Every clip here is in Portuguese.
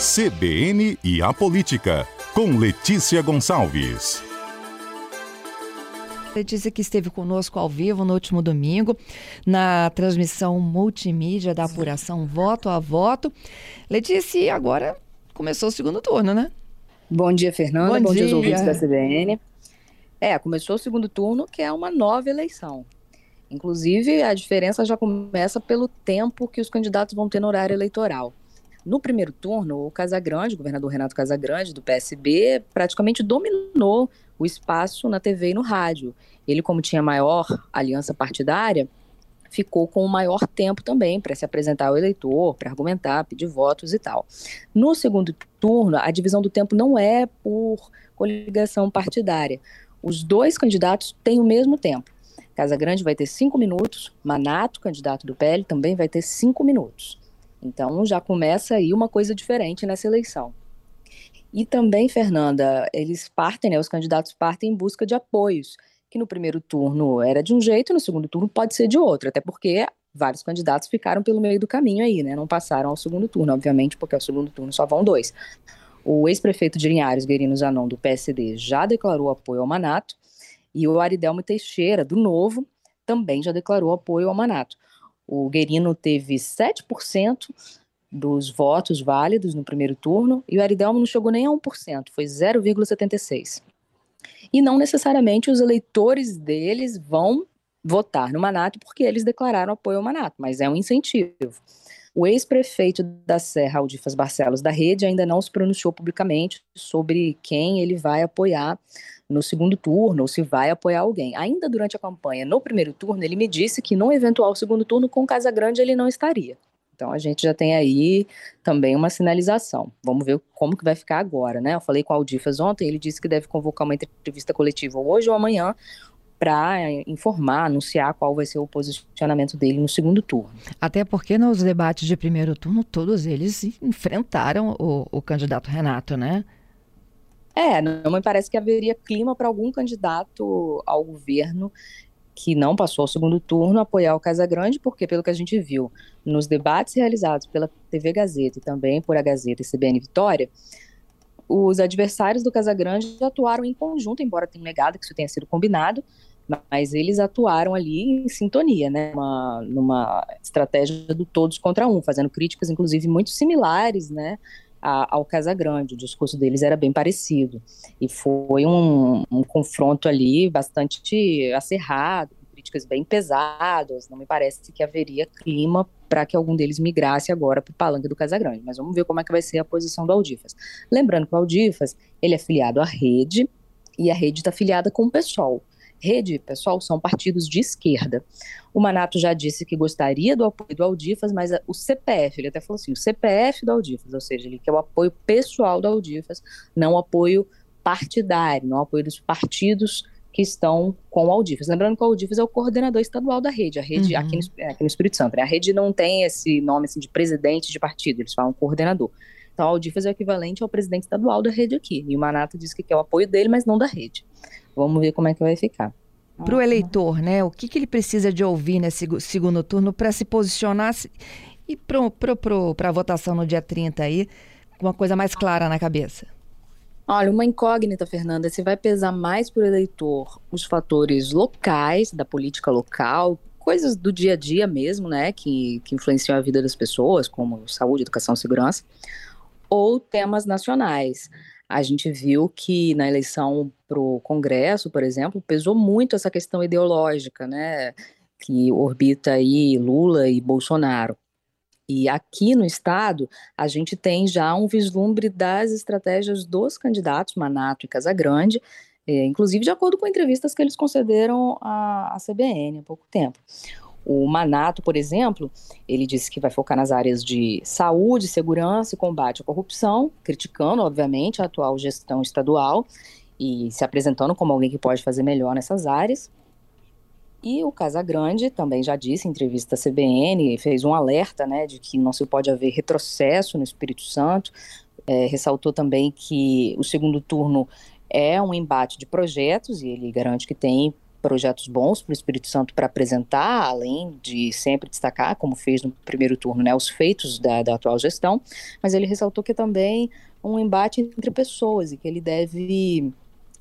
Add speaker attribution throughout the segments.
Speaker 1: CBN e a Política, com Letícia Gonçalves.
Speaker 2: Letícia que esteve conosco ao vivo no último domingo, na transmissão multimídia da apuração voto a voto. Letícia, agora começou o segundo turno, né?
Speaker 3: Bom dia, Fernanda. Bom, Bom dia. dia aos ouvintes da CBN. É, começou o segundo turno, que é uma nova eleição. Inclusive, a diferença já começa pelo tempo que os candidatos vão ter no horário eleitoral. No primeiro turno, o Casagrande, o governador Renato Casagrande, do PSB, praticamente dominou o espaço na TV e no rádio. Ele, como tinha maior aliança partidária, ficou com o maior tempo também para se apresentar ao eleitor, para argumentar, pedir votos e tal. No segundo turno, a divisão do tempo não é por coligação partidária. Os dois candidatos têm o mesmo tempo. Casa Grande vai ter cinco minutos, Manato, candidato do PL, também vai ter cinco minutos. Então já começa aí uma coisa diferente nessa eleição. E também, Fernanda, eles partem, né, os candidatos partem em busca de apoios, que no primeiro turno era de um jeito, no segundo turno pode ser de outro, até porque vários candidatos ficaram pelo meio do caminho aí, né, não passaram ao segundo turno, obviamente, porque ao segundo turno só vão dois. O ex-prefeito de Linhares, Guerino Zanon, do PSD, já declarou apoio ao Manato, e o Aridelmo Teixeira, do Novo, também já declarou apoio ao Manato. O Guerino teve 7% dos votos válidos no primeiro turno e o Aridelmo não chegou nem a 1%, foi 0,76%. E não necessariamente os eleitores deles vão votar no Manato porque eles declararam apoio ao Manato, mas é um incentivo. O ex-prefeito da Serra, Aldifas Barcelos, da Rede, ainda não se pronunciou publicamente sobre quem ele vai apoiar no segundo turno ou se vai apoiar alguém. Ainda durante a campanha, no primeiro turno, ele me disse que no eventual segundo turno com Casa Grande ele não estaria. Então a gente já tem aí também uma sinalização. Vamos ver como que vai ficar agora, né? Eu falei com o Aldifas ontem, ele disse que deve convocar uma entrevista coletiva hoje ou amanhã para informar, anunciar qual vai ser o posicionamento dele no segundo turno.
Speaker 2: Até porque nos debates de primeiro turno todos eles enfrentaram o, o candidato Renato, né?
Speaker 3: É, não me parece que haveria clima para algum candidato ao governo que não passou ao segundo turno apoiar o Casagrande, porque pelo que a gente viu nos debates realizados pela TV Gazeta e também por a Gazeta e CBN Vitória, os adversários do Casagrande atuaram em conjunto, embora tenha negado que isso tenha sido combinado, mas eles atuaram ali em sintonia, né, uma, numa estratégia do todos contra um, fazendo críticas, inclusive, muito similares, né, a, ao Casagrande. O discurso deles era bem parecido. E foi um, um confronto ali bastante acerrado, críticas bem pesadas. Não me parece que haveria clima para que algum deles migrasse agora para o palanque do Casagrande. Mas vamos ver como é que vai ser a posição do Aldifas. Lembrando que o Aldifas ele é filiado à Rede e a Rede está filiada com o PSOL. Rede, pessoal, são partidos de esquerda. O Manato já disse que gostaria do apoio do Aldifas, mas o CPF, ele até falou assim, o CPF do Aldifas, ou seja, ele quer o apoio pessoal do Aldifas, não apoio partidário, não apoio dos partidos que estão com o Aldifas. Lembrando que o Aldifas é o coordenador estadual da rede, a rede uhum. aqui, no, aqui no Espírito Santo. Né? A rede não tem esse nome assim, de presidente de partido, eles falam coordenador. Então, o Aldifas é o equivalente ao presidente estadual da rede aqui. E o Manato diz que quer o apoio dele, mas não da rede. Vamos ver como é que vai ficar.
Speaker 2: Para o eleitor, né? O que, que ele precisa de ouvir nesse segundo turno para se posicionar e para a votação no dia 30 aí, com uma coisa mais clara na cabeça?
Speaker 3: Olha, uma incógnita, Fernanda, se vai pesar mais para o eleitor os fatores locais, da política local, coisas do dia a dia mesmo, né, que, que influenciam a vida das pessoas, como saúde, educação, segurança, ou temas nacionais. A gente viu que na eleição para o Congresso, por exemplo, pesou muito essa questão ideológica, né, que orbita aí Lula e Bolsonaro. E aqui no estado, a gente tem já um vislumbre das estratégias dos candidatos, Manato e Casagrande, é, inclusive de acordo com entrevistas que eles concederam à, à CBN há pouco tempo. O Manato, por exemplo, ele disse que vai focar nas áreas de saúde, segurança e combate à corrupção, criticando, obviamente, a atual gestão estadual e se apresentando como alguém que pode fazer melhor nessas áreas. E o Casagrande também já disse em entrevista à CBN, fez um alerta né, de que não se pode haver retrocesso no Espírito Santo, é, ressaltou também que o segundo turno é um embate de projetos, e ele garante que tem projetos bons para o Espírito Santo para apresentar, além de sempre destacar, como fez no primeiro turno, né, os feitos da, da atual gestão, mas ele ressaltou que também um embate entre pessoas e que ele deve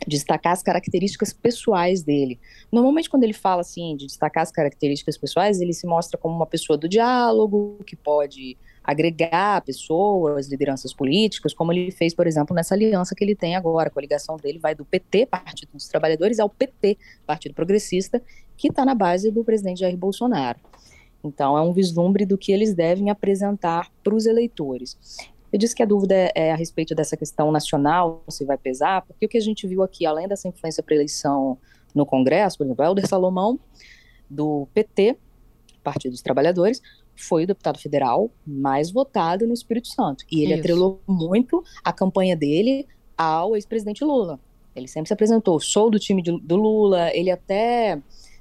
Speaker 3: destacar as características pessoais dele. Normalmente, quando ele fala assim de destacar as características pessoais, ele se mostra como uma pessoa do diálogo, que pode agregar pessoas, lideranças políticas, como ele fez, por exemplo, nessa aliança que ele tem agora, com a ligação dele vai do PT, Partido dos Trabalhadores, ao PT, Partido Progressista, que está na base do presidente Jair Bolsonaro. Então, é um vislumbre do que eles devem apresentar para os eleitores. Eu disse que a dúvida é, é a respeito dessa questão nacional, se vai pesar, porque o que a gente viu aqui, além dessa influência para eleição no Congresso, por exemplo, Helder Salomão, do PT, Partido dos Trabalhadores, foi o deputado federal mais votado no Espírito Santo. E ele Isso. atrelou muito a campanha dele ao ex-presidente Lula. Ele sempre se apresentou, sou do time de, do Lula, ele até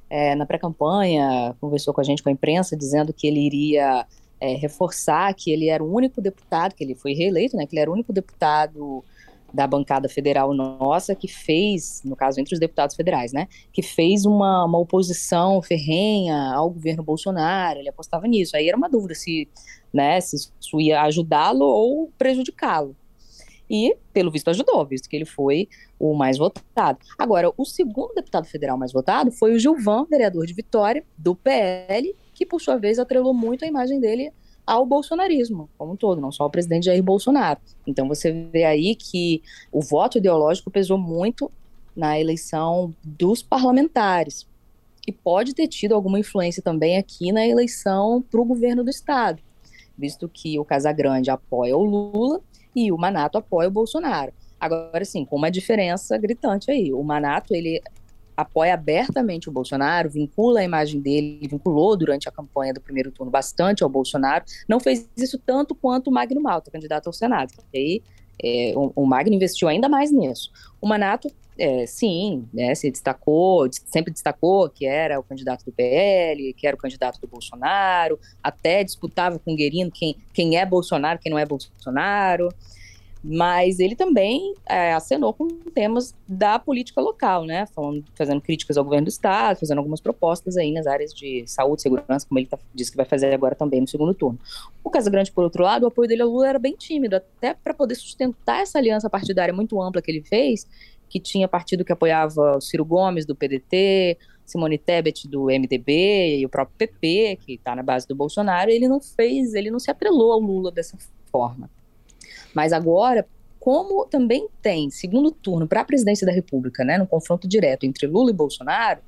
Speaker 3: é, na pré-campanha conversou com a gente, com a imprensa, dizendo que ele iria é, reforçar que ele era o único deputado, que ele foi reeleito, né, que ele era o único deputado da bancada federal nossa que fez, no caso entre os deputados federais, né, que fez uma, uma oposição ferrenha ao governo Bolsonaro, ele apostava nisso. Aí era uma dúvida se, né, se isso ia ajudá-lo ou prejudicá-lo. E, pelo visto, ajudou, visto que ele foi o mais votado. Agora, o segundo deputado federal mais votado foi o Gilvan, vereador de Vitória, do PL, que por sua vez atrelou muito a imagem dele ao bolsonarismo, como um todo, não só ao presidente Jair Bolsonaro. Então você vê aí que o voto ideológico pesou muito na eleição dos parlamentares e pode ter tido alguma influência também aqui na eleição para o governo do estado, visto que o Casagrande apoia o Lula e o Manato apoia o Bolsonaro. Agora sim, com uma diferença gritante aí. O Manato, ele apoia abertamente o Bolsonaro, vincula a imagem dele, vinculou durante a campanha do primeiro turno bastante ao Bolsonaro, não fez isso tanto quanto o Magno Malta, candidato ao Senado. E aí, é, o, o, Magno investiu ainda mais nisso. O Manato, é, sim, né, se destacou, sempre destacou que era o candidato do PL, que era o candidato do Bolsonaro, até disputava com o Guerino quem, quem é Bolsonaro, quem não é Bolsonaro mas ele também é, acenou com temas da política local, né? Falando, fazendo críticas ao governo do estado, fazendo algumas propostas aí nas áreas de saúde, segurança, como ele tá, disse que vai fazer agora também no segundo turno. O Casagrande, por outro lado, o apoio dele ao Lula era bem tímido, até para poder sustentar essa aliança partidária muito ampla que ele fez, que tinha partido que apoiava o Ciro Gomes do PDT, Simone Tebet do MDB e o próprio PP, que está na base do Bolsonaro, ele não fez, ele não se atrelou ao Lula dessa forma. Mas agora, como também tem segundo turno para a presidência da República, né, no confronto direto entre Lula e Bolsonaro,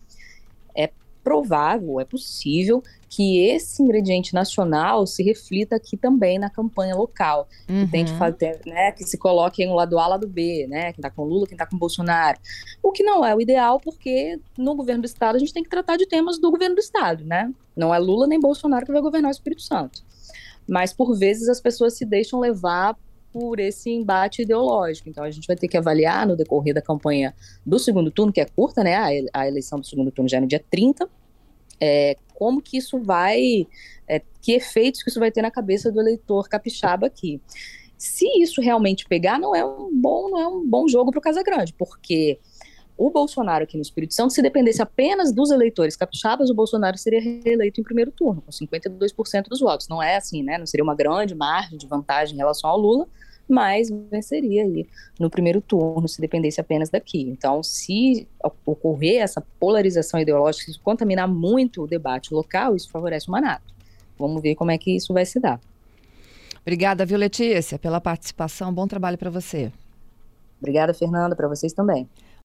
Speaker 3: é provável, é possível que esse ingrediente nacional se reflita aqui também na campanha local, uhum. que tente fazer, né, que se coloque em um lado A, lado B, né, quem está com Lula, quem está com Bolsonaro, o que não é o ideal, porque no governo do estado a gente tem que tratar de temas do governo do estado, né, não é Lula nem Bolsonaro que vai governar o Espírito Santo, mas por vezes as pessoas se deixam levar por esse embate ideológico. Então a gente vai ter que avaliar no decorrer da campanha do segundo turno, que é curta, né? A, eleição do segundo turno já é no dia 30. É, como que isso vai, é, que efeitos que isso vai ter na cabeça do eleitor capixaba aqui. Se isso realmente pegar, não é um bom, não é um bom jogo para o Casagrande, porque o Bolsonaro aqui no Espírito Santo, se dependesse apenas dos eleitores capixabas, o Bolsonaro seria reeleito em primeiro turno, com 52% dos votos. Não é assim, né? Não seria uma grande margem de vantagem em relação ao Lula, mas venceria aí no primeiro turno, se dependesse apenas daqui. Então, se ocorrer essa polarização ideológica, se contaminar muito o debate local, isso favorece o Manato. Vamos ver como é que isso vai se dar.
Speaker 2: Obrigada, viu, Letícia, pela participação. Bom trabalho para você.
Speaker 3: Obrigada, Fernanda, para vocês também.